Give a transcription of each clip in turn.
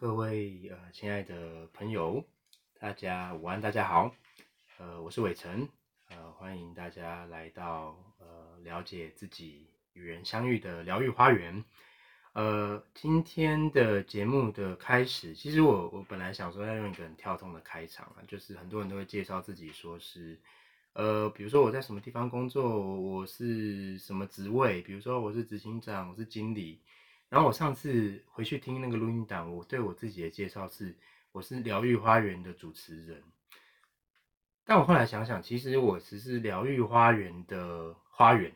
各位呃，亲爱的朋友，大家午安，大家好，呃，我是伟成，呃，欢迎大家来到呃，了解自己与人相遇的疗愈花园。呃，今天的节目的开始，其实我我本来想说要用一个很跳动的开场啊，就是很多人都会介绍自己，说是呃，比如说我在什么地方工作，我是什么职位，比如说我是执行长，我是经理。然后我上次回去听那个录音档，我对我自己的介绍是，我是疗愈花园的主持人。但我后来想想，其实我只是疗愈花园的花园。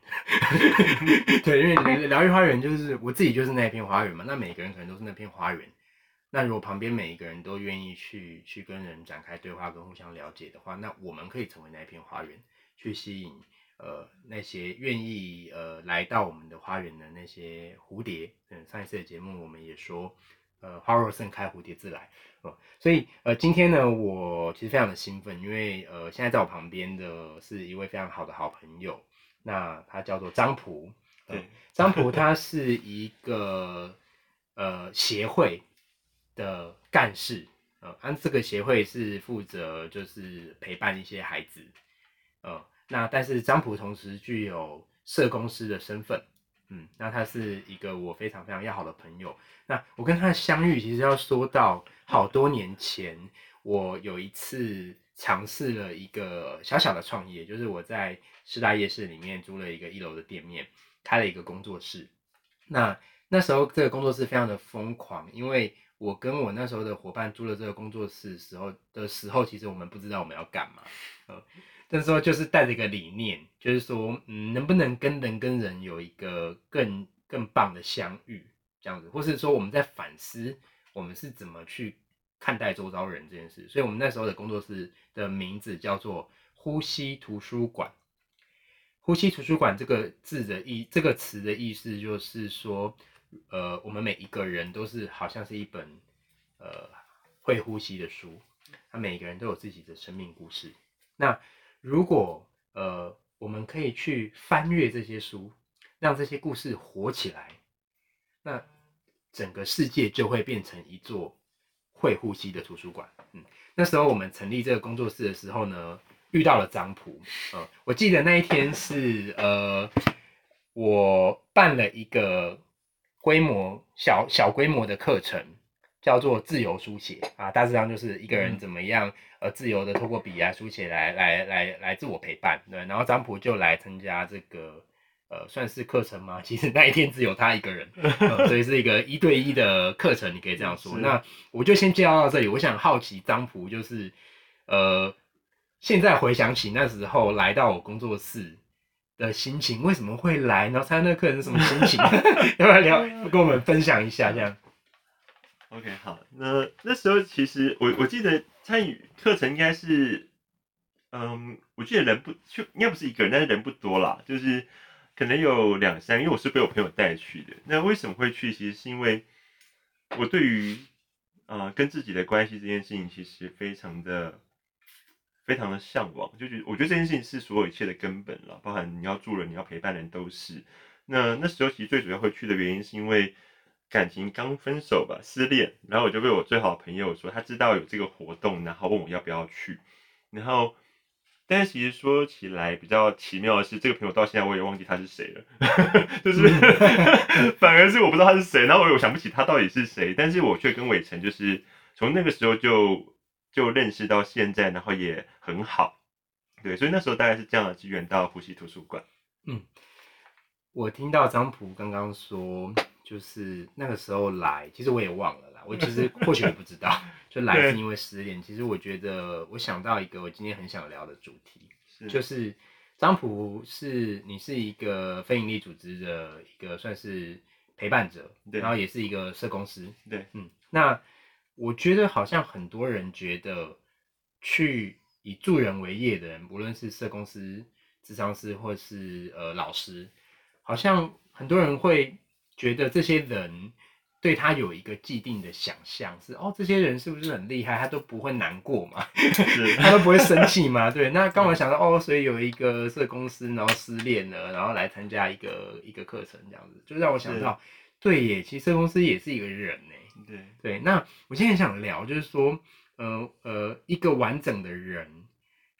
对，因为疗愈花园就是我自己就是那片花园嘛。那每个人可能都是那片花园。那如果旁边每一个人都愿意去去跟人展开对话跟互相了解的话，那我们可以成为那片花园，去吸引。呃，那些愿意呃来到我们的花园的那些蝴蝶，嗯，上一次的节目我们也说，呃，花若盛开，蝴蝶自来，哦，所以呃今天呢，我其实非常的兴奋，因为呃现在在我旁边的是一位非常好的好朋友，那他叫做张普，对，张普他是一个呃协会的干事，呃，按这个协会是负责就是陪伴一些孩子，呃。那但是张普同时具有社公司的身份，嗯，那他是一个我非常非常要好的朋友。那我跟他的相遇，其实要说到好多年前，我有一次尝试了一个小小的创业，就是我在师大夜市里面租了一个一楼的店面，开了一个工作室。那那时候这个工作室非常的疯狂，因为我跟我那时候的伙伴租了这个工作室时候的时候，其实我们不知道我们要干嘛，嗯。那时候就是带着一个理念，就是说，嗯，能不能跟人跟人有一个更更棒的相遇，这样子，或是说我们在反思我们是怎么去看待周遭人这件事。所以，我们那时候的工作室的名字叫做“呼吸图书馆”。呼吸图书馆这个字的意，这个词的意思就是说，呃，我们每一个人都是好像是一本呃会呼吸的书，他每一个人都有自己的生命故事。那如果呃，我们可以去翻阅这些书，让这些故事活起来，那整个世界就会变成一座会呼吸的图书馆。嗯，那时候我们成立这个工作室的时候呢，遇到了张普。嗯，我记得那一天是呃，我办了一个规模小小规模的课程。叫做自由书写啊，大致上就是一个人怎么样呃自由的透过笔啊书写来来来来自我陪伴，对，然后张普就来参加这个呃算是课程吗？其实那一天只有他一个人，所以是一个一对一的课程，你可以这样说。那我就先介绍到这里。我想好奇张普就是呃现在回想起那时候来到我工作室的心情，为什么会来？然后参加那课程是什么心情？要不要聊跟我们分享一下这样？OK，好，那那时候其实我我记得参与课程应该是，嗯，我记得人不就应该不是一个人，但是人不多啦，就是可能有两三，因为我是被我朋友带去的。那为什么会去？其实是因为我对于啊跟自己的关系这件事情，其实非常的非常的向往，就是我觉得这件事情是所有一切的根本了，包含你要住人，你要陪伴人都是。那那时候其实最主要会去的原因是因为。感情刚分手吧，失恋，然后我就被我最好的朋友说，他知道有这个活动，然后问我要不要去。然后，但是其实说起来比较奇妙的是，这个朋友到现在我也忘记他是谁了，就是 反而是我不知道他是谁，然后我又想不起他到底是谁，但是我却跟伟成就是从那个时候就就认识到现在，然后也很好，对，所以那时候大概是这样的机缘到呼吸图书馆。嗯，我听到张普刚刚说。就是那个时候来，其实我也忘了啦。我其实 或许也不知道，就来是因为失恋。其实我觉得，我想到一个我今天很想聊的主题，就是张普是你是一个非营利组织的一个算是陪伴者，然后也是一个社公司。对，嗯，那我觉得好像很多人觉得去以助人为业的人，无论是社公司、智商师或是呃老师，好像很多人会。觉得这些人对他有一个既定的想象，是哦，这些人是不是很厉害？他都不会难过嘛？他都不会生气嘛？对，那刚好想到哦，所以有一个社公司，然后失恋了，然后来参加一个一个课程，这样子，就让我想到，对耶，其实社公司也是一个人呢。对对，那我今天想聊，就是说，呃呃，一个完整的人，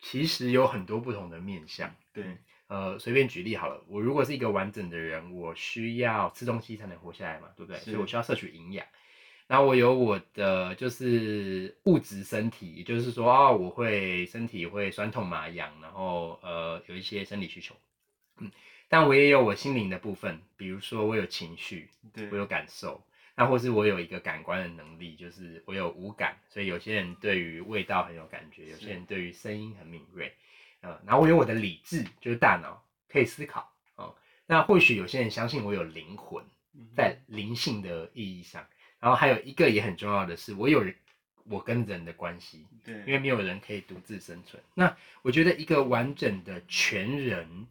其实有很多不同的面相。对呃，随便举例好了，我如果是一个完整的人，我需要吃东西才能活下来嘛，对不对？所以我需要摄取营养。然后我有我的就是物质身体，也就是说，哦，我会身体会酸痛麻痒，然后呃有一些生理需求，嗯，但我也有我心灵的部分，比如说我有情绪，对。我有感受，那或是我有一个感官的能力，就是我有五感，所以有些人对于味道很有感觉，有些人对于声音很敏锐，呃，然后我有我的理智，就是大脑可以思考哦。那或许有些人相信我有灵魂，嗯在灵性的意义上，然后还有一个也很重要的是，我有我跟人的关系，对，因为没有人可以独自生存。那我觉得一个完整的全人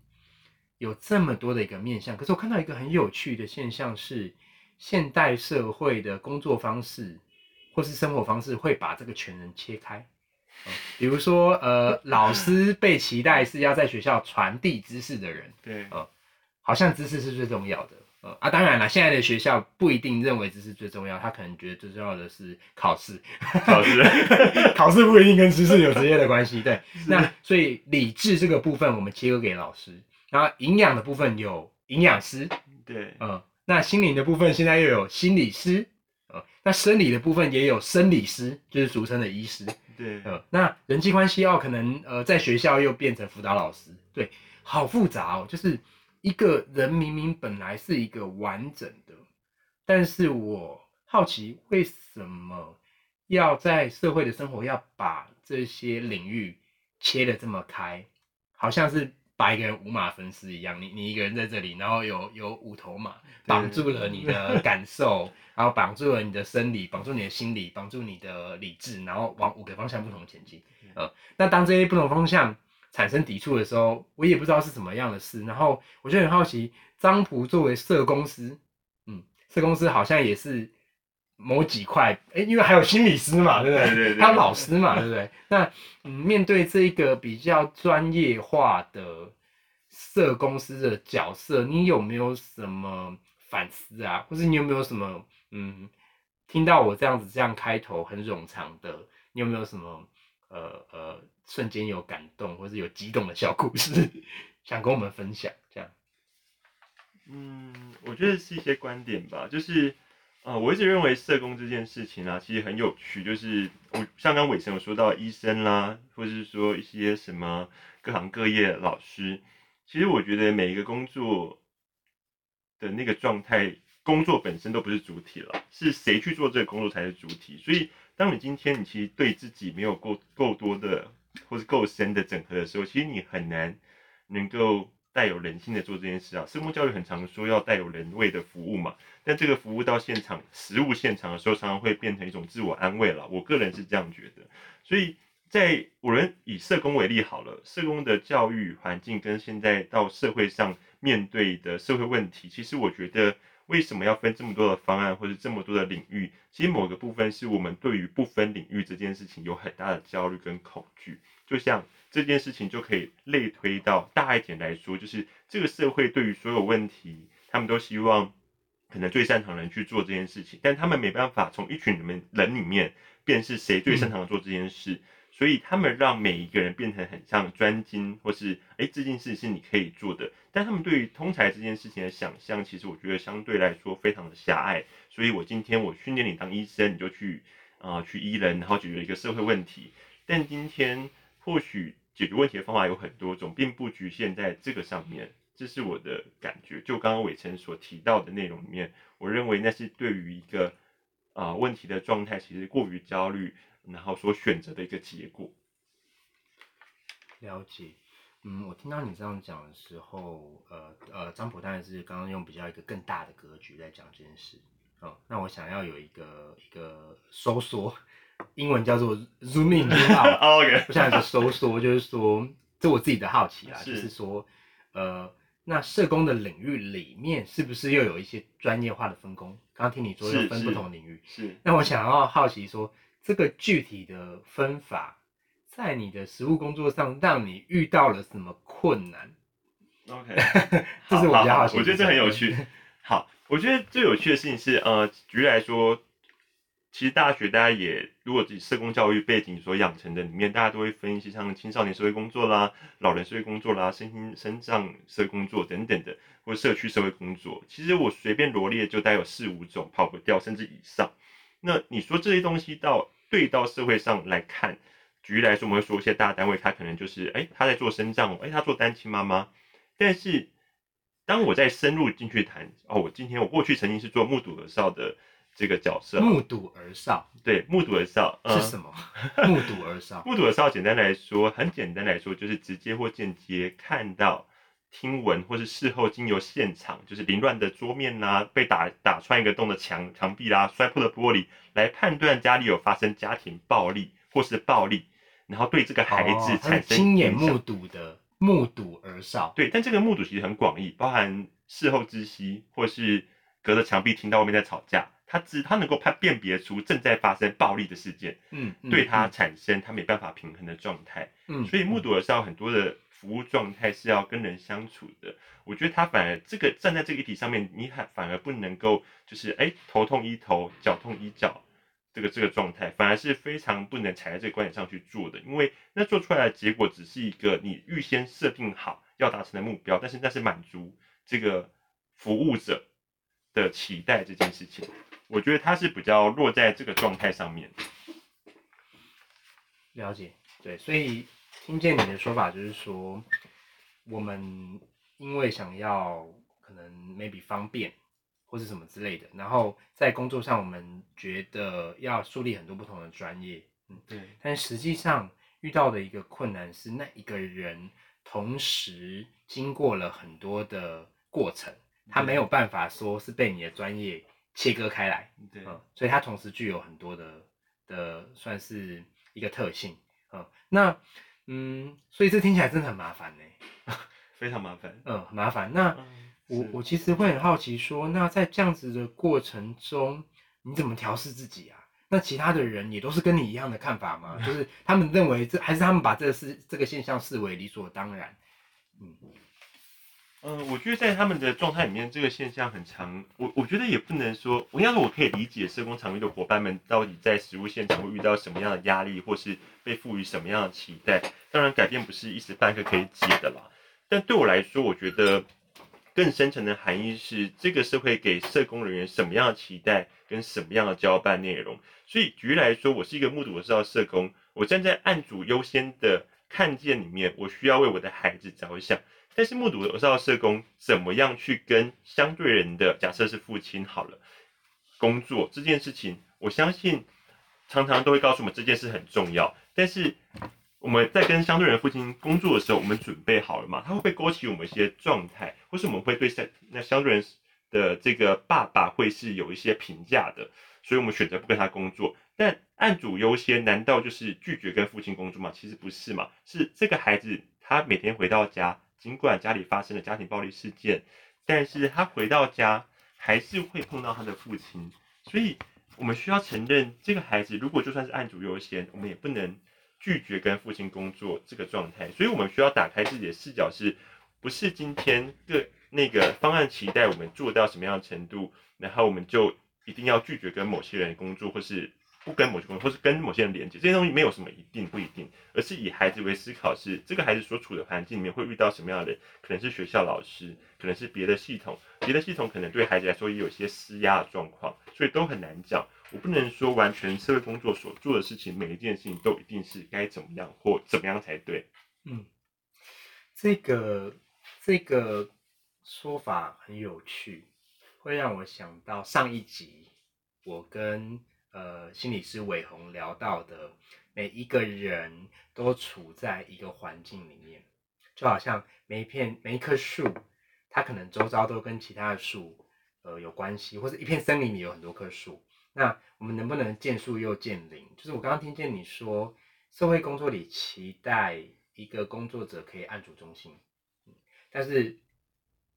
有这么多的一个面向，可是我看到一个很有趣的现象是，现代社会的工作方式或是生活方式会把这个全人切开。呃比如说，呃，老师被期待是要在学校传递知识的人，对嗯好像知识是最重要的。呃啊，当然了，现在的学校不一定认为知识最重要，他可能觉得最重要的是考试。考试 考试不一定跟知识有直接的关系。对，那所以理智这个部分我们切割给老师，然后营养的部分有营养师，对嗯，那心灵的部分现在又有心理师，呃，那生理的部分也有生理师，就是俗称的医师，对。呃，那人际关系哦，可能呃在学校又变成辅导老师，对，好复杂哦，就是一个人明明本来是一个完整的，但是我好奇为什么要在社会的生活要把这些领域切的这么开，好像是把一个人五马分尸一样，你你一个人在这里，然后有有五头马绑住了你的 感受，然后绑住了你的生理，绑住你的心理，绑住你的理智，然后往五个方向不同前进。呃，那当这些不同方向产生抵触的时候，我也不知道是什么样的事。然后我就很好奇，张普作为社公司，嗯，社公司好像也是某几块，哎，因为还有心理师嘛，对不对？对对对还有老师嘛，对不对？那嗯，面对这一个比较专业化的社公司的角色，你有没有什么反思啊？或是你有没有什么嗯，听到我这样子这样开头很冗长的，你有没有什么呃呃瞬间有感动或是有激动的小故事想跟我们分享？这样嗯，我觉得是一些观点吧，就是，呃，我一直认为社工这件事情啊，其实很有趣，就是我像刚伟成有说到医生啦，或者是说一些什么各行各业老师，其实我觉得每一个工作的那个状态，工作本身都不是主体了，是谁去做这个工作才是主体。所以，当你今天你其实对自己没有够够多的或是够深的整合的时候，其实你很难能够带有人性的做这件事啊。社工教育很常说要带有人味的服务嘛，但这个服务到现场实务现场的时候，常常会变成一种自我安慰了。我个人是这样觉得，所以。在我们以社工为例好了，社工的教育环境跟现在到社会上面对的社会问题，其实我觉得为什么要分这么多的方案或者这么多的领域？其实某个部分是我们对于不分领域这件事情有很大的焦虑跟恐惧。就像这件事情就可以类推到大一点来说，就是这个社会对于所有问题，他们都希望可能最擅长的人去做这件事情，但他们没办法从一群人们人里面辨识谁最擅长做这件事。所以他们让每一个人变成很像专精，或是哎这件事是你可以做的，但他们对于通才这件事情的想象，其实我觉得相对来说非常的狭隘。所以我今天我训练你当医生，你就去啊、呃去医人，然后解决一个社会问题。但今天或许解决问题的方法有很多种，并不局限在这个上面。这是我的感觉。就刚刚伟成所提到的内容里面，我认为那是对于一个啊、呃问题的状态，其实过于焦虑。然后所选择的一个结果。了解，嗯，我听到你这样讲的时候，呃呃，张普当然是刚刚用比较一个更大的格局在讲这件事，哦，那我想要有一个一个收缩，英文叫做 zoom in zoom out，OK，我想有一个收缩，就是说，这我自己的好奇啦，是。就是说，呃，那社工的领域里面是不是又有一些专业化的分工？刚刚听你说是有分不同领域，是。那我想要好奇说，这个具体的分法，在你的实务工作上，让你遇到了什么困难？OK，这是我比较好奇的我觉得这很有趣。好，我觉得最有趣的事情是，呃，举例来说，其实大学大家也，如果自己社工教育背景所养成的里面，大家都会分一些像青少年社会工作啦、老人社会工作啦、身心身障社会工作等等的，或社区社会工作。其实我随便罗列就带有四五种，跑不掉，甚至以上。那你说这些东西到对到社会上来看，举例来说，我们会说一些大单位，他可能就是哎他在做身障，哎他做单亲妈妈，但是当我在深入进去谈，哦，我今天我过去曾经是做目睹的少的。这个角色目睹而少，对，目睹而少是什么？目睹而少，目睹而少，简单来说，很简单来说，就是直接或间接看到、听闻，或是事后经由现场，就是凌乱的桌面啦，被打打穿一个洞的墙墙壁啦，摔破的玻璃，来判断家里有发生家庭暴力或是暴力，然后对这个孩子产生亲眼目睹的目睹而少。对，但这个目睹其实很广义，包含事后知悉，或是隔着墙壁听到外面在吵架。他只他能够判辨别出正在发生暴力的事件，嗯，对他产生他没办法平衡的状态，嗯，所以目睹的是要很多的服务状态是要跟人相处的。我觉得他反而这个站在这个议题上面，你还反而不能够就是哎头痛医头，脚痛医脚，这个这个状态反而是非常不能踩在这个观点上去做的，因为那做出来的结果只是一个你预先设定好要达成的目标，但是那是满足这个服务者的期待这件事情。我觉得他是比较落在这个状态上面。了解，对，所以听见你的说法就是说，我们因为想要可能 maybe 方便或是什么之类的，然后在工作上我们觉得要树立很多不同的专业，嗯，对。但实际上遇到的一个困难是，那一个人同时经过了很多的过程，他没有办法说是被你的专业。切割开来，对，所以它同时具有很多的的，算是一个特性，嗯，那，嗯，所以这听起来真的很麻烦呢，非常麻烦，嗯，很麻烦。那我我其实会很好奇，说那在这样子的过程中，你怎么调试自己啊？那其他的人也都是跟你一样的看法吗？就是他们认为这还是他们把这个事这个现象视为理所当然，嗯。嗯，我觉得在他们的状态里面，这个现象很长。我我觉得也不能说，我应该说我可以理解社工场域的伙伴们到底在实务现场会遇到什么样的压力，或是被赋予什么样的期待。当然，改变不是一时半刻可以解的啦。但对我来说，我觉得更深层的含义是，这个社会给社工人员什么样的期待，跟什么样的交办内容。所以，举例来说，我是一个目睹我知道社工，我站在案主优先的看见里面，我需要为我的孩子着想。但是目睹的少社工怎么样去跟相对人的假设是父亲好了工作这件事情，我相信常常都会告诉我们这件事很重要。但是我们在跟相对人父亲工作的时候，我们准备好了吗？他会不会勾起我们一些状态，或是我们会对相那相对人的这个爸爸会是有一些评价的？所以我们选择不跟他工作。但案主优先，难道就是拒绝跟父亲工作吗？其实不是嘛，是这个孩子他每天回到家。尽管家里发生了家庭暴力事件，但是他回到家还是会碰到他的父亲，所以我们需要承认，这个孩子如果就算是案主优先，我们也不能拒绝跟父亲工作这个状态，所以我们需要打开自己的视角，是不是今天个那个方案期待我们做到什么样的程度，然后我们就一定要拒绝跟某些人工作，或是。不跟某些人，或是跟某些人连接，这些东西没有什么一定不一定，而是以孩子为思考，是这个孩子所处的环境里面会遇到什么样的人，可能是学校老师，可能是别的系统，别的系统可能对孩子来说也有些施压的状况，所以都很难讲。我不能说完全社会工作所做的事情，每一件事情都一定是该怎么样或怎么样才对。嗯，这个这个说法很有趣，会让我想到上一集我跟。呃，心理师伟宏聊到的，每一个人都处在一个环境里面，就好像每一片每一棵树，它可能周遭都跟其他的树呃有关系，或者一片森林里有很多棵树。那我们能不能见树又见林？就是我刚刚听见你说，社会工作里期待一个工作者可以按主中心，但是。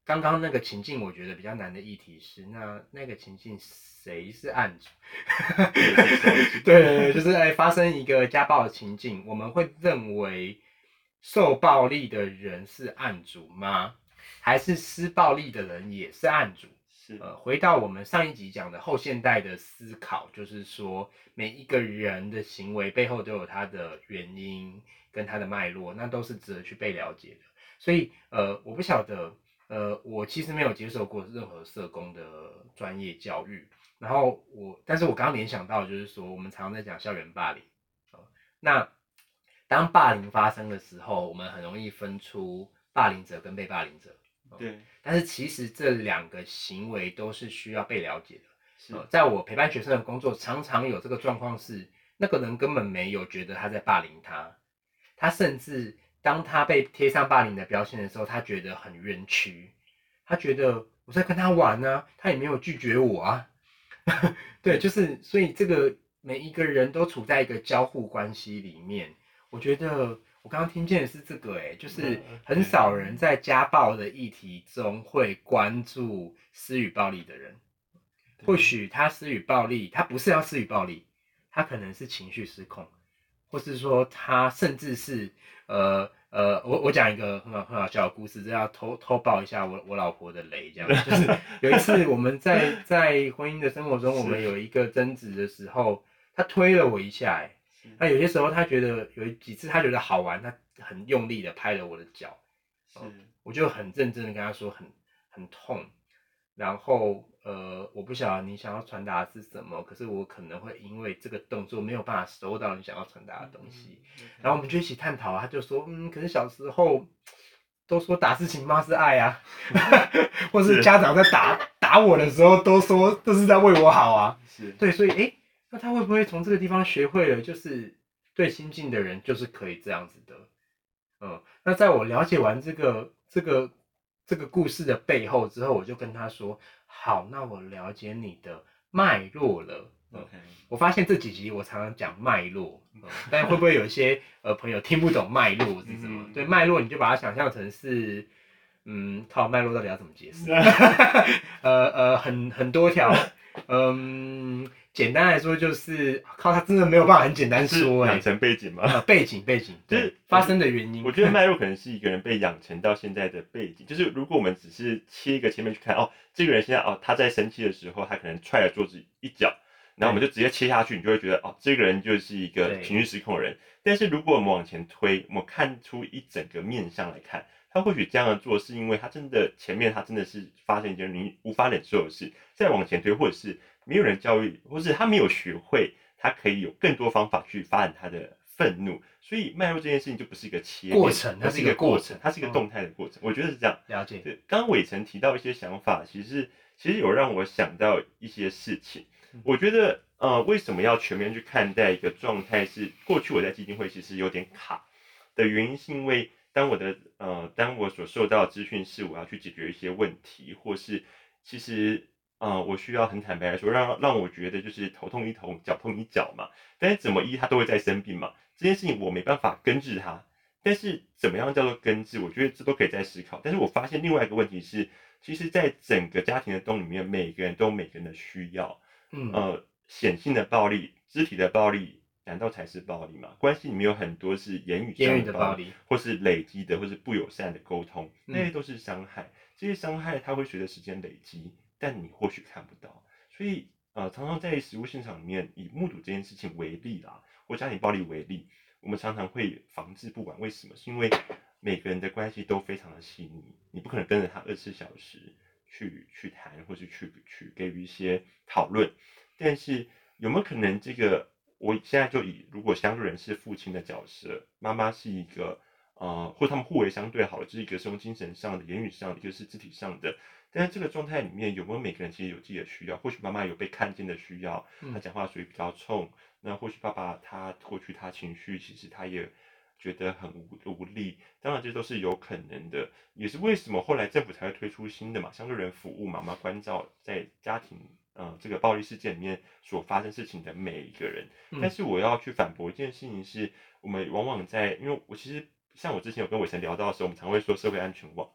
刚刚那个情境，我觉得比较难的议题是，那那个情境谁是案主？对，就是哎，发生一个家暴的情境，我们会认为受暴力的人是案主吗？还是施暴力的人也是案主？是呃，回到我们上一集讲的后现代的思考，就是说每一个人的行为背后都有他的原因跟他的脉络，那都是值得去被了解的。所以，呃，我不晓得，呃，我其实没有接受过任何社工的专业教育。然后我，但是我刚刚联想到，就是说我们常常在讲校园霸凌，呃，那当霸凌发生的时候，我们很容易分出霸凌者跟被霸凌者。对，但是其实这两个行为都是需要被了解的。是呃，在我陪伴学生的工作，常常有这个状况是，那个人根本没有觉得他在霸凌他，他甚至当他被贴上霸凌的标签的时候，他觉得很冤屈，他觉得我在跟他玩呢、他也没有拒绝我啊。对，就是所以这个每一个人都处在一个交互关系里面，我觉得。我刚刚听见的是这个、欸，哎，就是嗯很少人在家暴的议题中会关注施与暴力的人。或许他施与暴力，他不是要施与暴力，他可能是情绪失控，或是说他甚至是呃呃，我我讲一个很好很好笑的故事，这要偷偷爆一下我我老婆的雷，这样就是 有一次我们在在婚姻的生活中，我们有一个争执的时候，他推了我一下、欸，那有些时候他觉得有几次他觉得好玩，他很用力的拍了我的脚，是。我就很认真的跟他说很很痛，然后呃，我不晓得你想要传达的是什么，可是我可能会因为这个动作没有办法收到你想要传达的东西，嗯然后我们就一起探讨啊，他就说嗯，可是小时候都说打是情骂是爱啊，或是是。家长在打打我的时候都说都是在为我好啊，是。对，所以诶，那他会不会从这个地方学会了，就是对亲近的人就是可以这样子的？嗯，那在我了解完这个这个这个故事的背后之后，我就跟他说：好，那我了解你的脉络了。嗯，OK，我发现这几集我常常讲脉络，嗯，但会不会有一些呃朋友听不懂脉络是什么？嗯对，脉络你就把它想象成是，嗯，靠脉络到底要怎么解释？呃呃，很很多条，嗯，简单来说就是靠他真的没有办法很简单是说哎、养成背景吗？呃，背景背景，就是对发生的原因，我觉得脉络可能是一个人被养成到现在的背景，就是如果我们只是切一个前面去看，哦，这个人现在哦他在生气的时候，他可能踹了桌子一脚，然后我们就直接切下去，你就会觉得哦，这个人就是一个对情绪失控的人。但是如果我们往前推，我们看出一整个面相来看，他或许这样的做是因为他真的前面他真的是发生一件你无法忍受的事，再往前推，或者是没有人教育，或是他没有学会，他可以有更多方法去发展他的愤怒。所以脉络这件事情就不是一个切面过程它是一个过过程，它是一个嗯动态的过程。我觉得是这样。了解，对，刚刚伟成提到一些想法，其实其实有让我想到一些事情嗯。我觉得呃，为什么要全面去看待一个状态？是过去我在基金会其实有点卡的原因，是因为当我的呃，当我所受到的资讯是我要去解决一些问题，或是其实呃，我需要很坦白来说，让让我觉得就是头痛医头，脚痛医脚嘛。但是怎么医他都会在生病嘛，这件事情我没办法根治他。但是怎么样叫做根治？我觉得这都可以再思考。但是我发现另外一个问题是，其实，在整个家庭的洞里面，每个人都有每个人的需要。嗯，呃，显性的暴力、肢体的暴力，难道才是暴力吗？关系里面有很多是言语言上的暴力，或是累积的，或是不友善的沟通，嗯那些都是伤害。这些伤害它会随着时间累积，但你或许看不到。所以呃，常常在实物现场里面，以目睹这件事情为例啦，或家庭暴力为例，我们常常会防治不管为什么？是因为每个人的关系都非常的细腻，你不可能跟着他二十四小时去去谈，或是去去给予一些讨论。但是有没有可能，这个我现在就以如果相对人是父亲的角色，妈妈是一个呃，或他们互为相对好了，就是一个是用精神上的、言语上的，一个是肢体上的。但是这个状态里面有没有每个人其实有自己的需要？或许妈妈有被看见的需要，嗯她讲话属于比较冲。那或许爸爸他过去他情绪其实他也觉得很无无力，当然这都是有可能的，也是为什么后来政府才会推出新的嘛，相对人服务妈，妈关照在家庭呃这个暴力事件里面所发生事情的每一个人。嗯但是我要去反驳一件事情是，我们往往在，因为我其实像我之前有跟伟成聊到的时候，我们常会说社会安全网，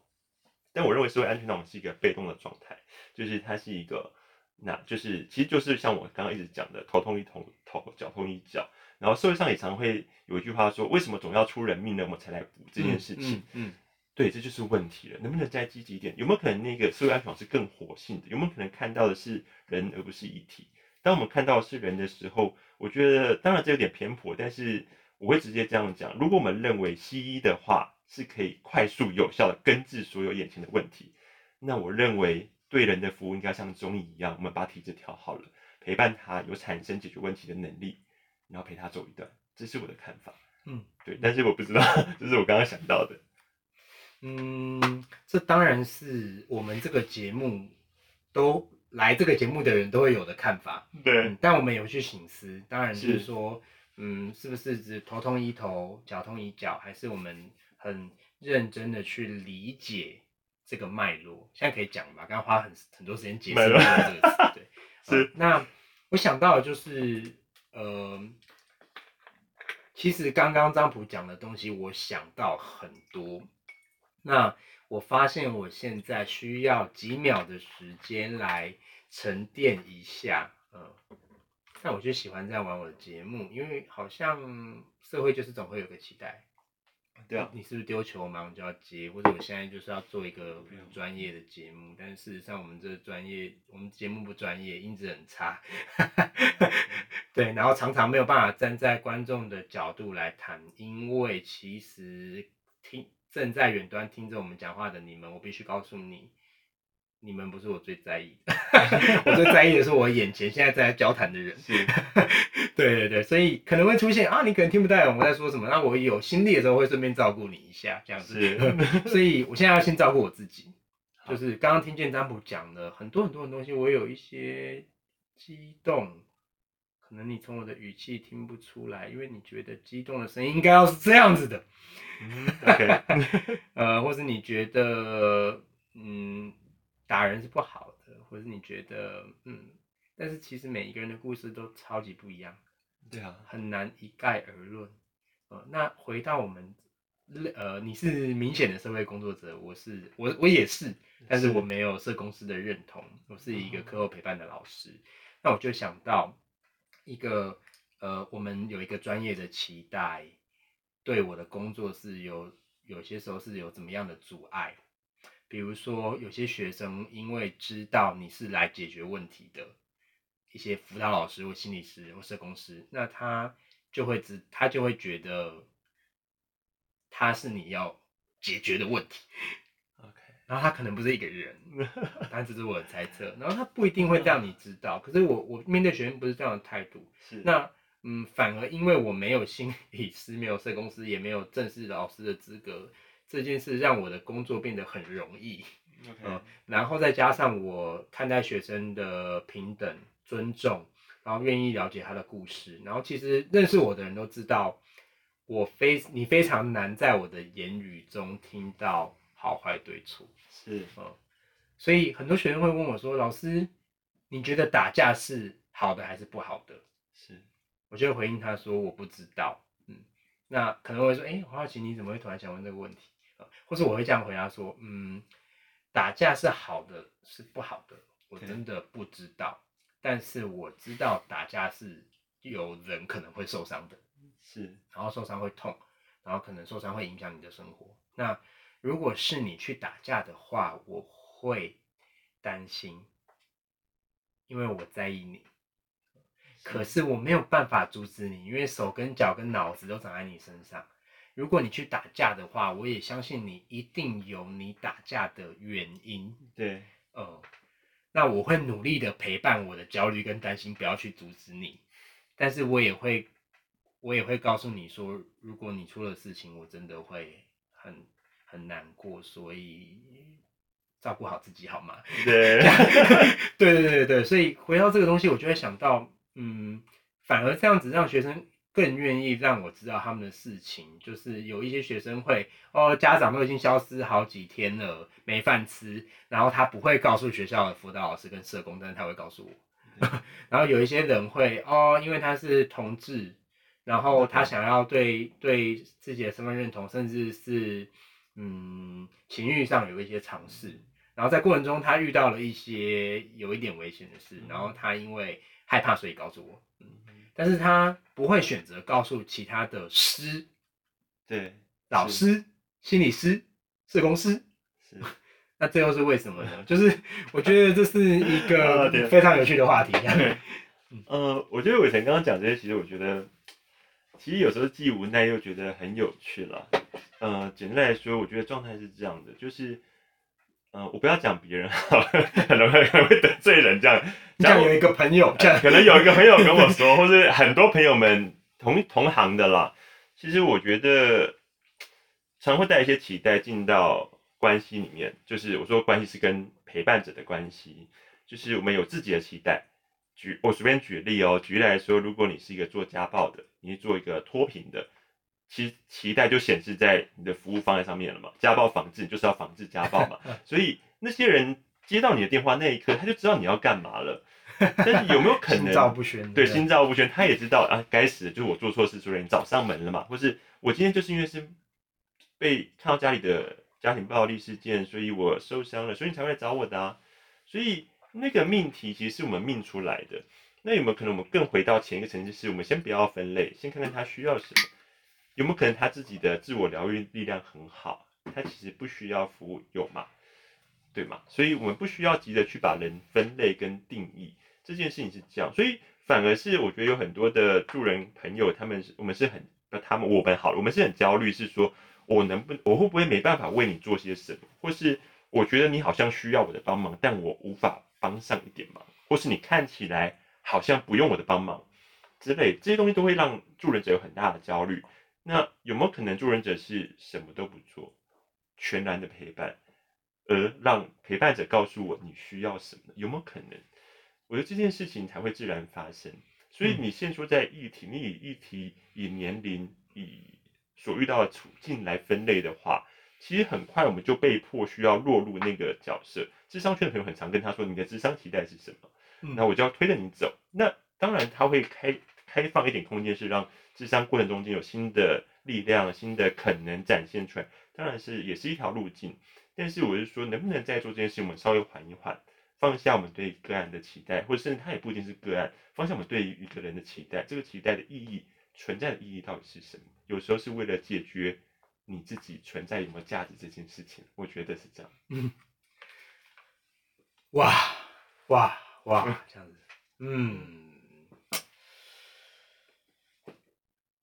但我认为社会安全网是一个被动的状态，就是它是一个，那就是其实就是像我刚刚一直讲的，头痛医头，头脚痛医脚。然后社会上也常会有一句话说，为什么总要出人命呢？我们才来补这件事情。嗯，嗯对，这就是问题了。能不能再积极一点？有没有可能那个社会安全网是更活性的？有没有可能看到的是人而不是遗体？当我们看到的是人的时候，我觉得当然这有点偏颇，但是我会直接这样讲：如果我们认为西医的话是可以快速有效的根治所有眼前的问题，那我认为对人的服务应该像中医一样，我们把体质调好了，陪伴他有产生解决问题的能力，然后陪他走一段。这是我的看法。嗯，对，但是我不知道，这是我刚刚想到的。嗯，这当然是我们这个节目都来这个节目的人都会有的看法。对，嗯，但我们有去醒思，当然是说，嗯，是不是只头痛医头，脚痛医脚，还是我们很认真的去理解这个脉络？现在可以讲吧？刚刚花很很多时间解释这个词，对，是。那我想到的就是，呃，其实刚刚张普讲的东西，我想到很多。那我发现我现在需要几秒的时间来沉淀一下，嗯，那我就喜欢这样玩我的节目，因为好像社会就是总会有个期待，对啊，你是不是丢球，我马上就要接，或者我现在就是要做一个专业的节目，但事实上我们这专业，我们节目不专业，音质很差，对，然后常常没有办法站在观众的角度来谈，因为其实听。正在远端听着我们讲话的你们，我必须告诉你，你们不是我最在意的，我最在意的是我眼前现在在交谈的人。是，对对对，所以可能会出现啊，你可能听不太懂我在说什么，那我有心力的时候会顺便照顾你一下，这样子。所以我现在要先照顾我自己，就是刚刚听见占卜讲了很多很多的东西，我有一些激动，可能你从我的语气听不出来，因为你觉得激动的声音应该要是这样子的。OK，呃，或是你觉得嗯打人是不好的，或是你觉得嗯，但是其实每一个人的故事都超级不一样，对啊，很难一概而论。呃，那回到我们，呃，你是明显的社会工作者，我是我我也是，但是我没有社公司的认同，我是一个课后陪伴的老师。那我就想到一个呃，我们有一个专业的期待。对我的工作是有有些时候是有怎么样的阻碍，比如说有些学生因为知道你是来解决问题的一些辅导老师或心理师或社工师，那他就会知他就会觉得他是你要解决的问题，OK，然后他可能不是一个人，但这是我的猜测，然后他不一定会让你知道，可是我我面对学生不是这样的态度，是那。嗯，反而因为我没有心理师，没有社公司，也没有正式老师的资格，这件事让我的工作变得很容易。嗯，然后再加上我看待学生的平等、尊重，然后愿意了解他的故事，然后其实认识我的人都知道，我非你非常难在我的言语中听到好坏对错。是，嗯，所以很多学生会问我说：“老师，你觉得打架是好的还是不好的？”是。我就回应他说我不知道，嗯，那可能会说，哎，好奇你怎么会突然想问这个问题啊？或者我会这样回答说，嗯，打架是好的是不好的，我真的不知道，但是我知道打架是有人可能会受伤的，是，然后受伤会痛，然后可能受伤会影响你的生活。那如果是你去打架的话，我会担心，因为我在意你。可是我没有办法阻止你，因为手跟脚跟脑子都长在你身上。如果你去打架的话，我也相信你一定有你打架的原因。对，呃，那我会努力的陪伴我的焦虑跟担心，不要去阻止你。但是我也会，我也会告诉你说，如果你出了事情，我真的会很很难过。所以照顾好自己好吗？对，对对对对。所以回到这个东西，我就会想到。嗯，反而这样子让学生更愿意让我知道他们的事情，就是有一些学生会哦，家长都已经消失好几天了，没饭吃，然后他不会告诉学校的辅导老师跟社工，但是他会告诉我。然后有一些人会哦，因为他是同志，然后他想要对对自己的身份认同，甚至是嗯情欲上有一些尝试，然后在过程中他遇到了一些有一点危险的事，然后他因为。害怕，所以告诉我。嗯，但是他不会选择告诉其他的师，对，老师、心理师、社工师。是，那最后是为什么呢？就是我觉得这是一个 非常有趣的话题。呃，我觉得伟成刚刚讲这些，其实我觉得，其实有时候既无奈又觉得很有趣了。呃，简单来说，我觉得状态是这样的，就是，呃，我不要讲别人好了，可能会可能会得罪人这样。这样有一个朋友，这样可能有一个朋友跟我说，或是很多朋友们同同行的啦。其实我觉得，常会带一些期待进到关系里面，就是我说关系是跟陪伴者的关系，就是我们有自己的期待。举我随便举例哦，举例来说，如果你是一个做家暴的，你是做一个脱贫的，其实期待就显示在你的服务方案上面了嘛。家暴防治就是要防治家暴嘛，所以那些人接到你的电话那一刻，他就知道你要干嘛了。但是有没有可 能心照不宣？对，心照不宣，他也知道啊，该死的就是我做错事，所以人找上门了嘛，或是我今天就是因为是被看到家里的家庭暴力事件，所以我受伤了，所以你才会来找我的啊。所以那个命题其实是我们命出来的。那有没有可能我们更回到前一个层次，是我们先不要分类，先看看他需要什么？有没有可能他自己的自我疗愈力量很好，他其实不需要服务，有吗？对吗？所以我们不需要急着去把人分类跟定义。这件事情是这样，所以反而是我觉得有很多的助人朋友，他们是我们是很那，他们我们好了，我们是很焦虑，是说我能不我会不会没办法为你做些什么，或是我觉得你好像需要我的帮忙，但我无法帮上一点忙，或是你看起来好像不用我的帮忙之类，这些东西都会让助人者有很大的焦虑。那有没有可能助人者是什么都不做，全然的陪伴，而让陪伴者告诉我你需要什么？有没有可能？我觉得这件事情才会自然发生。所以你现说在议题，你以议题、以年龄、以所遇到的处境来分类的话，其实很快我们就被迫需要落入那个角色。智商圈的朋友很常跟他说：“你的智商期待是什么？”嗯那我就要推着你走。那当然他会开开放一点空间，是让智商过程中间有新的力量、新的可能展现出来。当然是也是一条路径。但是我是说，能不能再做这件事，我们稍微缓一缓。放下我们对个案的期待，或者甚至他也不一定是个案，放下我们对于一个人的期待，这个期待的意义存在的意义到底是什么？有时候是为了解决你自己存在有没有价值这件事情，我觉得是这样。嗯，哇哇哇，这样子，嗯，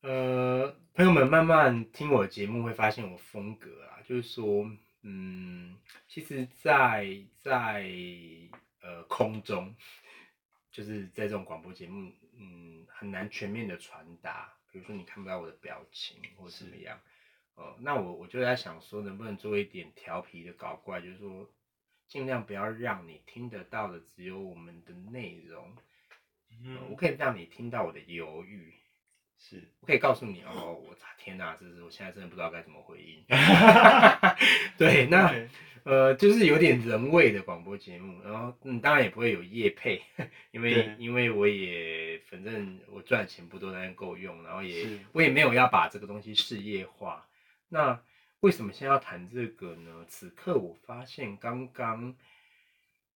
呃，朋友们慢慢听我的节目会发现我风格啊，就是说，嗯，其实在，在呃空中，就是在这种广播节目，嗯，很难全面的传达。比如说你看不到我的表情或怎么样，呃，那我我就在想说，能不能做一点调皮的搞怪，就是说，尽量不要让你听得到的只有我们的内容，呃我可以让你听到我的犹豫，是我可以告诉你哦，我天哪，这是我现在真的不知道该怎么回应。对，那呃，就是有点人味的广播节目，然后嗯，当然也不会有业配，因为因为我也反正我赚钱不多，但是够用，然后也我也没有要把这个东西事业化。那为什么现在要谈这个呢？此刻我发现刚刚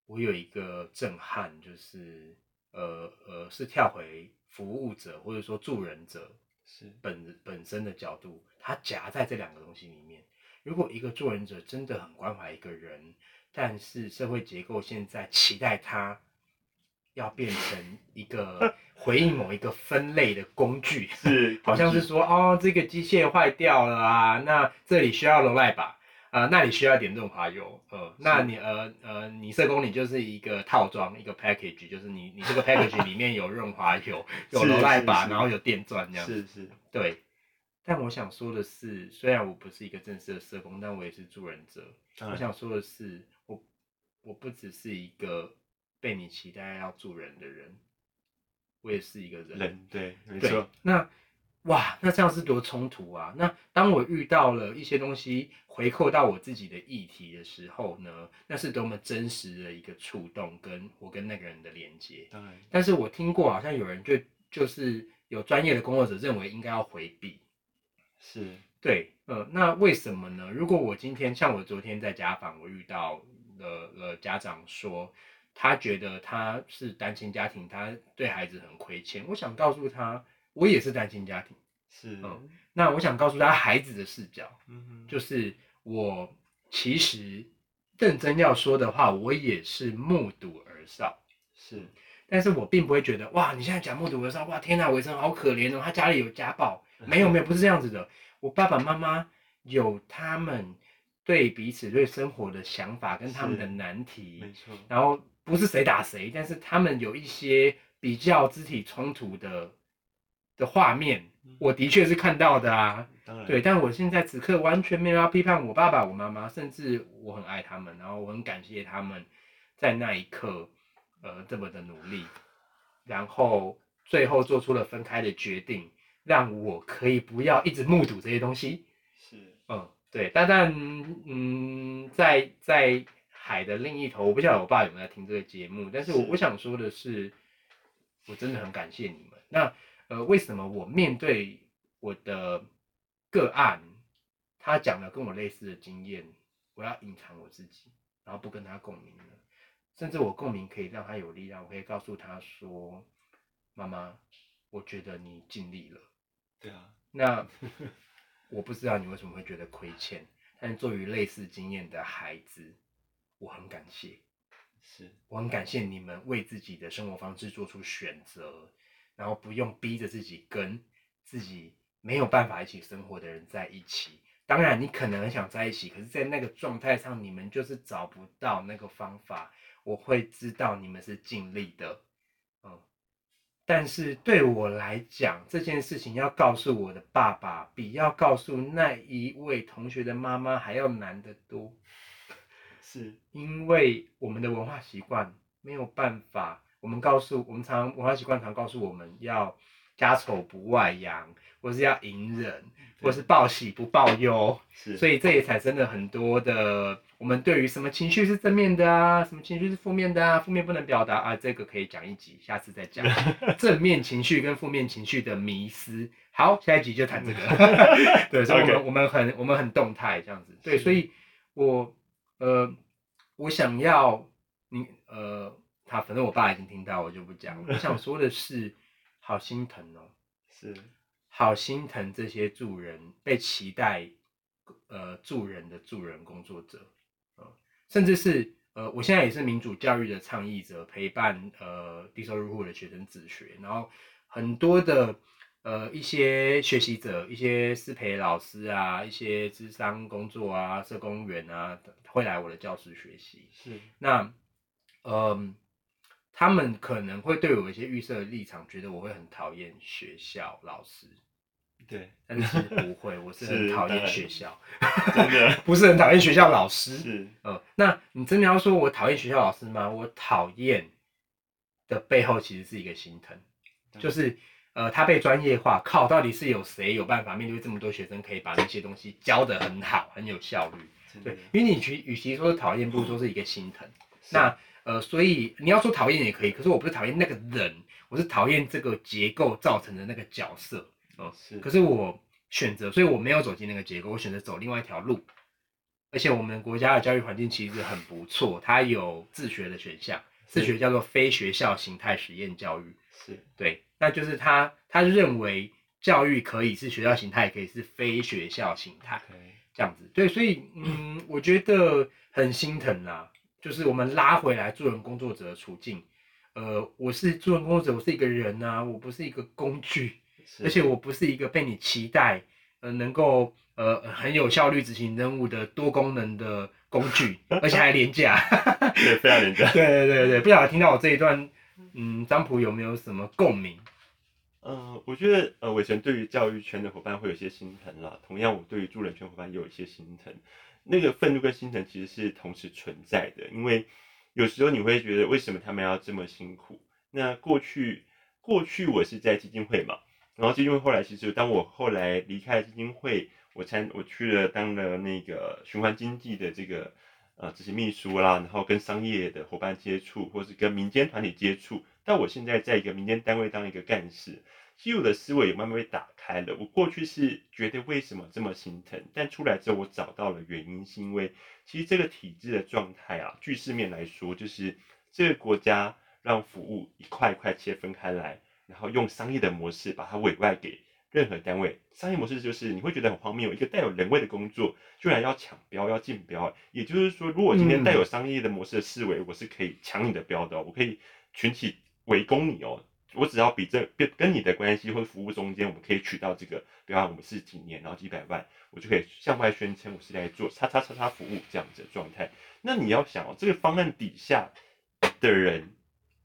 我有一个震撼，就是呃呃，是跳回服务者或者说助人者是本本身的角度，它夹在这两个东西里面。如果一个助人者真的很关怀一个人，但是社会结构现在期待他要变成一个 回应某一个分类的工具，是，好像是说哦，这个机械坏掉了啊，那这里需要罗赖吧，呃，那你需要点润滑油，呃，那你呃呃，你社工你就是一个套装，一个 package，就是你你这个 package 里面有润滑油，有是罗赖把，然后有电钻这样，是是对。但我想说的是，虽然我不是一个正式的社工，但我也是助人者。我想说的是，我我不只是一个被你期待要助人的人，我也是一个人。人对，没错，，那哇，那这样是多冲突啊！那当我遇到了一些东西回扣到我自己的议题的时候呢，那是多么真实的一个触动，跟我跟那个人的连接。当然但是我听过，好像有人就就是有专业的工作者认为应该要回避。是对，呃，那为什么呢？如果我今天像我昨天在家访，我遇到了了家长说，他觉得他是单亲家庭，他对孩子很亏欠。我想告诉他，我也是单亲家庭。是，嗯那我想告诉他孩子的视角，嗯哼，就是我其实认真要说的话，我也是目睹而少，是，但是我并不会觉得哇，你现在讲目睹而少，哇，天哪，伟成好可怜哦，他家里有家暴，没有没有，不是这样子的，我爸爸妈妈有他们对彼此对生活的想法跟他们的是难题，没错，然后不是谁打谁，但是他们有一些比较肢体冲突的的画面，嗯我的确是看到的啊。当然，对，但我现在此刻完全没有要批判我爸爸、我妈妈，甚至我很爱他们，然后我很感谢他们在那一刻呃这么的努力，然后最后做出了分开的决定，让我可以不要一直目睹这些东西。是，嗯，对，但但嗯，在在海的另一头，我不晓得我爸有没有在听这个节目，但是我是我想说的是，我真的很感谢你们。那呃，为什么我面对我的个案，他讲了跟我类似的经验，我要隐藏我自己，然后不跟他共鸣呢？甚至我共鸣可以让他有力量，我可以告诉他说：“妈妈，我觉得你尽力了。”对啊，那 我不知道你为什么会觉得亏欠，但是作为类似经验的孩子，我很感谢，是，我很感谢你们为自己的生活方式做出选择，然后不用逼着自己跟自己没有办法一起生活的人在一起。当然，你可能很想在一起，可是，在那个状态上，你们就是找不到那个方法。我会知道你们是尽力的，嗯，但是对我来讲，这件事情要告诉我的爸爸，比要告诉那一位同学的妈妈还要难得多。是，因为我们的文化习惯没有办法，我们告诉我们常文化习惯常告诉我们要家丑不外扬，或是要隐忍，或是报喜不报忧，是，所以这也产生了很多的我们对于什么情绪是正面的啊，什么情绪是负面的啊，负面不能表达啊，这个可以讲一集，下次再讲 正面情绪跟负面情绪的迷思。好，下一集就谈这个。对，所以我们我们很我们很动态这样子。对，所以我呃我想要你呃他反正我爸已经听到，我就不讲了。我想说的是，好心疼哦。是，好心疼这些助人被期待呃助人的助人工作者，呃，甚至是呃我现在也是民主教育的倡议者，陪伴呃低收入户的学生自学，然后很多的呃一些学习者，一些师培老师啊，一些智商工作啊，社工员啊，会来我的教室学习，是，那，嗯，他们可能会对我有一些预设的立场，觉得我会很讨厌学校老师，对，但是不会，我是很 讨厌学校，真的 不是很讨厌学校老师。是，呃，那你真的要说我讨厌学校老师吗？我讨厌的背后其实是一个心疼，就是呃，他被专业化，靠，到底是有谁有办法面对这么多学生，可以把那些东西教得很好，很有效率？对，因为你与与其说是讨厌，不如说是一个心疼。那呃，所以你要说讨厌也可以，可是我不是讨厌那个人，我是讨厌这个结构造成的那个角色。哦、是，可是我选择，所以我没有走进那个结构，我选择走另外一条路。而且我们国家的教育环境其实很不错，它有自学的选项，自学叫做非学校形态实验教育。是，对，那就是他他认为教育可以是学校形态，也可以是非学校形态。这样子，对，所以嗯，我觉得很心疼啦。就是我们拉回来助人工作者的处境，呃，我是助人工作者，我是一个人啊、我不是一个工具，而且我不是一个被你期待，呃，能够呃很有效率执行任务的多功能的工具，而且还廉价。对，非常廉价。对对对对，不晓得听到我这一段，嗯，张普有没有什么共鸣？呃，我觉得呃，我以前对于教育圈的伙伴会有些心疼啦。同样，我对于助人圈伙伴也有一些心疼。那个愤怒跟心疼其实是同时存在的，因为有时候你会觉得为什么他们要这么辛苦？那过去过去我是在基金会嘛，然后基金会后来其实当我后来离开基金会，我参我去了当了那个循环经济的这个呃执行秘书啦，然后跟商业的伙伴接触，或是跟民间团体接触。但我现在在一个民间单位当一个干事，其实我的思维也慢慢被打开了。我过去是觉得为什么这么心疼，但出来之后我找到了原因，是因为其实这个体制的状态啊，据市面来说，就是这个国家让服务一块一块切分开来，然后用商业的模式把它委外给任何单位，商业模式就是你会觉得很荒谬，一个带有人味的工作居然要抢标要竞标，也就是说，如果今天带有商业的模式的思维，我是可以抢你的标的，我可以群起围攻你哦。我只要比这跟跟你的关系或者服务中间，我们可以取到这个，比方我们是几年，然后几百万，我就可以向外宣称我是来做叉叉叉叉服务这样子的状态。那你要想哦，这个方案底下的人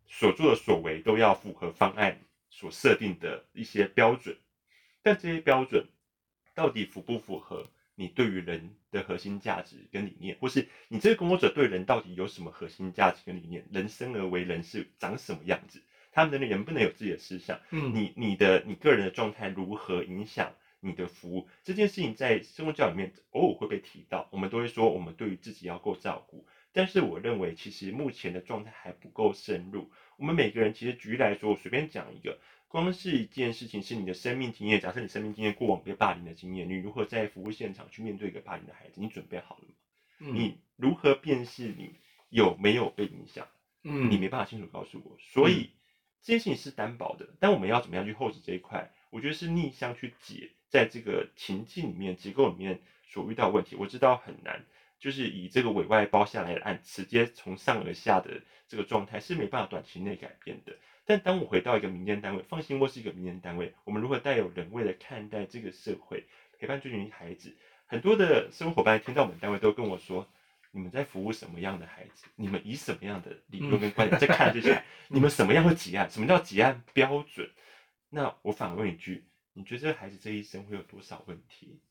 所做的所为都要符合方案所设定的一些标准，但这些标准到底符不符合你对于人的核心价值跟理念，或是你这个工作者对人到底有什么核心价值跟理念？人生而为人是长什么样子？他们的人不能有自己的思想？嗯，你你的你个人的状态如何影响你的服务？这件事情在生活教里面偶尔会被提到，我们都会说我们对于自己要够照顾。但是我认为其实目前的状态还不够深入。我们每个人其实举例来说，我随便讲一个，光是一件事情是你的生命经验。假设你生命经验过往被霸凌的经验，你如何在服务现场去面对一个霸凌的孩子？你准备好了吗？你如何辨识你有没有被影响？嗯，你没办法清楚告诉我，所以。这件事情是担保的，但我们要怎么样去后置这一块？我觉得是逆向去解，在这个情境里面、结构里面所遇到问题，我知道很难，就是以这个委外包下来的案，直接从上而下的这个状态是没办法短期内改变的。但当我回到一个民间单位，放心，我是一个民间单位，我们如何带有人味的看待这个社会，陪伴这群孩子？很多的生活伙伴听到我们单位都跟我说。你们在服务什么样的孩子？你们以什么样的理论跟观点在看这些？你们什么样会结案？什么叫结案标准？那我反问一句：你觉得这个孩子这一生会有多少问题？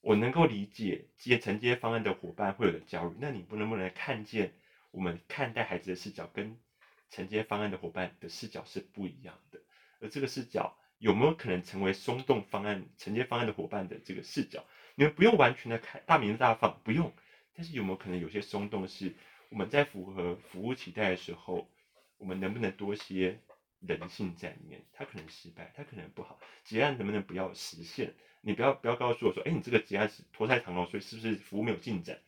我能够理解接承接方案的伙伴会有的焦虑，那你不能不能看见我们看待孩子的视角跟承接方案的伙伴的视角是不一样的？而这个视角有没有可能成为松动方案承接方案的伙伴的这个视角？你们不用完全的看大明大放，不用。但是有没有可能有些松动是我们在符合服务期待的时候，我们能不能多些人性在里面？他可能失败，他可能不好，结案能不能不要实现？你不要不要告诉我说，哎，你这个结案是拖太长了，所以是不是服务没有进展？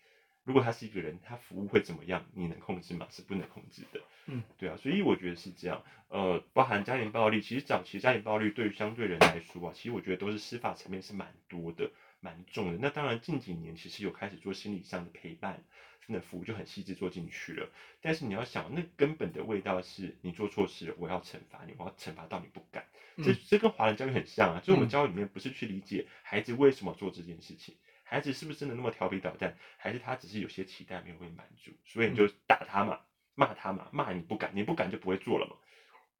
如果他是一个人，他服务会怎么样？你能控制吗？是不能控制的。嗯，对啊，所以我觉得是这样。呃，包含家庭暴力，其实早期家庭暴力对于相对人来说啊，其实我觉得都是司法层面是蛮多的。蛮重的，那当然近几年其实有开始做心理上的陪伴，真的服务就很细致做进去了。但是你要想，那根本的味道是你做错事了，我要惩罚你，我要惩罚到你不敢。这这跟华人教育很像啊，就我们教育里面不是去理解孩子为什么做这件事情，孩子是不是真的那么调皮捣蛋，还是他只是有些期待没有被满足，所以你就打他嘛，骂他嘛，骂你不敢，你不敢就不会做了嘛。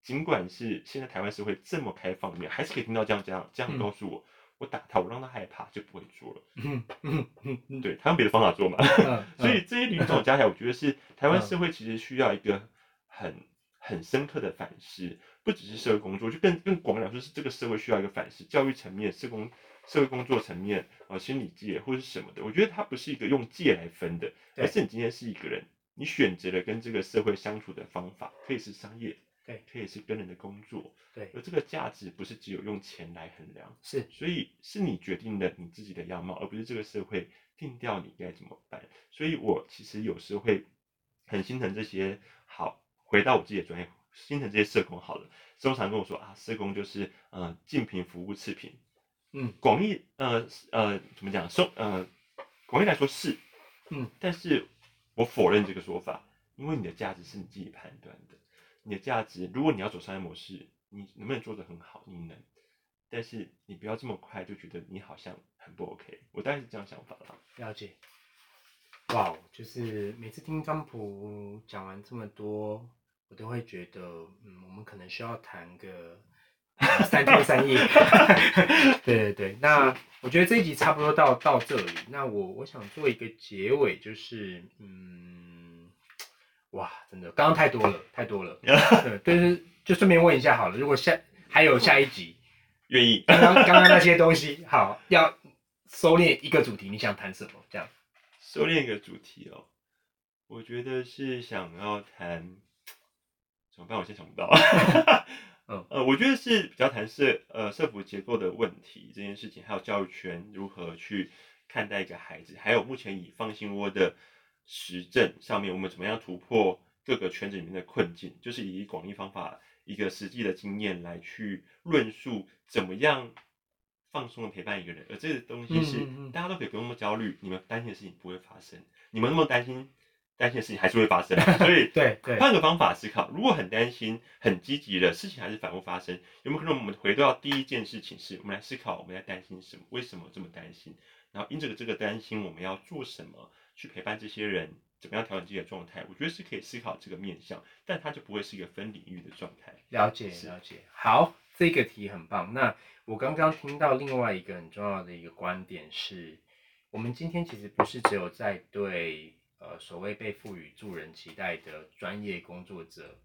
尽管是现在台湾社会这么开放，面还是可以听到这样这样这样告诉我。我打他，我让他害怕，就不会做了。嗯嗯嗯对他用别的方法做嘛。所以这些女种加起来，我觉得是台湾社会其实需要一个很很深刻的反思，不只是社会工作，就更更广来说是这个社会需要一个反思，教育层面、社工、社会工作层面啊、心理界或者是什么的。我觉得它不是一个用界来分的，而是你今天是一个人，你选择了跟这个社会相处的方法，可以是商业。对，可以是跟人的工作，对，而这个价值不是只有用钱来衡量，是，所以是你决定了你自己的样貌，而不是这个社会定掉你该怎么办。所以我其实有时会很心疼这些，好，回到我自己的专业，心疼这些社工好了，经常跟我说啊，社工就是呃，竞品服务次品，嗯，广义呃呃怎么讲，收呃广义来说是，嗯，但是我否认这个说法，因为你的价值是你自己判断的。你的价值，如果你要走商业模式，你能不能做得很好？你能，但是你不要这么快就觉得你好像很不 OK。我大概是这样想法啦。了解。哇，就是每次听张普讲完这么多，我都会觉得，嗯，我们可能需要谈个三天三夜。对对对，那我觉得这一集差不多到到这里。那我我想做一个结尾，就是嗯。哇，真的，刚刚太多了，太多了。对，就是就顺便问一下好了，如果下还有下一集，愿意。刚刚刚刚那些东西，好，要收敛一个主题，你想谈什么？这样，收敛一个主题哦，我觉得是想要谈，怎么办？我现在想不到。嗯呃，我觉得是比较谈社呃社服结构的问题这件事情，还有教育圈如何去看待一个孩子，还有目前以放心窝的。实证上面，我们怎么样突破各个圈子里面的困境？就是以广义方法，一个实际的经验来去论述，怎么样放松的陪伴一个人，而这个东西是大家都可以不用那么焦虑，你们担心的事情不会发生，你们那么担心担心的事情还是会发生，所以 对对，换个方法思考，如果很担心、很积极的事情还是反复发生，有没有可能我们回到第一件事情是，我们来思考我们在担心什么，为什么这么担心，然后因着这个担心，我们要做什么去陪伴这些人，怎么样调整自己的状态？我觉得是可以思考这个面向，但它就不会是一个分领域的状态。了解了解。好，这个题很棒。那我刚刚听到另外一个很重要的一个观点是，我们今天其实不是只有在对呃所谓被赋予助人期待的专业工作者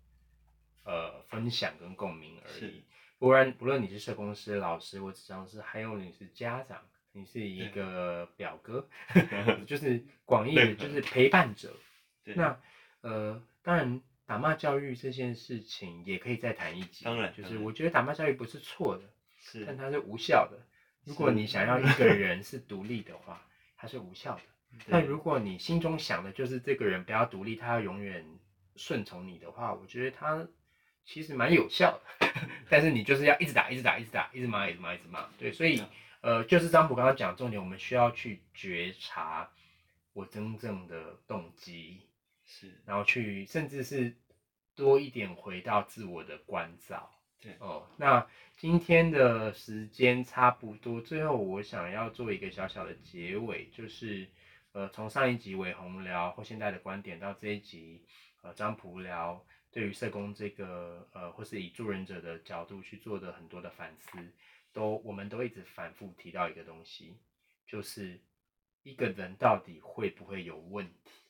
呃分享跟共鸣而已。不然不论你是社工师、老师或智商师，还有你是家长，你是一个表哥，就是广义的，就是陪伴者。那呃，当然打骂教育这件事情也可以再谈一集。当然就是我觉得打骂教育不是错的，是但它是无效的。如果你想要一个人是独立的话，它是无效的。但如果你心中想的就是这个人不要独立，他要永远顺从你的话，我觉得他其实蛮有效的。但是你就是要一直打，一直打，一直打，一直骂，一直骂，一直骂。对，所以嗯呃，就是张普刚刚讲的重点，我们需要去觉察我真正的动机，是。然后去甚至是多一点回到自我的关照。对。哦，那今天的时间差不多，最后我想要做一个小小的结尾，就是呃，从上一集伟鸿聊或现在的观点到这一集呃张普聊对于社工这个呃或是以助人者的角度去做的很多的反思，都我们都一直反复提到一个东西，就是一个人到底会不会有问题？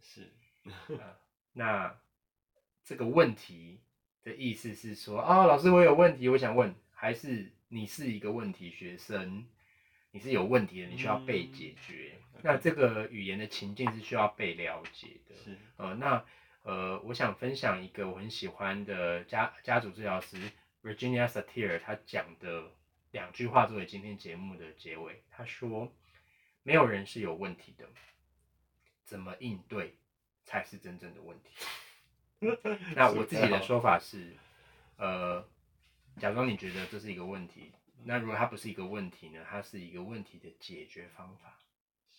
是 呃那这个问题的意思是说，哦，老师，我有问题，我想问，还是你是一个问题学生，你是有问题的，你需要被解决。嗯那这个语言的情境是需要被了解的。是呃，那呃，我想分享一个我很喜欢的家家族治疗师 Virginia Satir 他讲的两句话作为今天节目的结尾。他说：“没有人是有问题的，怎么应对才是真正的问题。”那我自己的说法是，呃，假装你觉得这是一个问题，那如果它不是一个问题呢？它是一个问题的解决方法。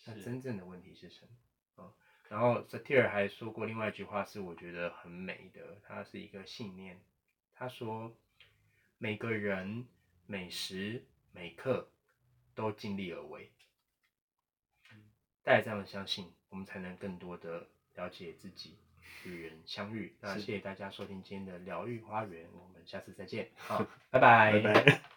那真正的问题是什么？哦，然后 Satir 还说过另外一句话，是我觉得很美的，它是一个信念。他说，每个人每时每刻都尽力而为，带着这样的相信，我们才能更多的了解自己，与人相遇。那是谢谢大家收听今天的疗愈花园，我们下次再见。好，拜拜。拜拜。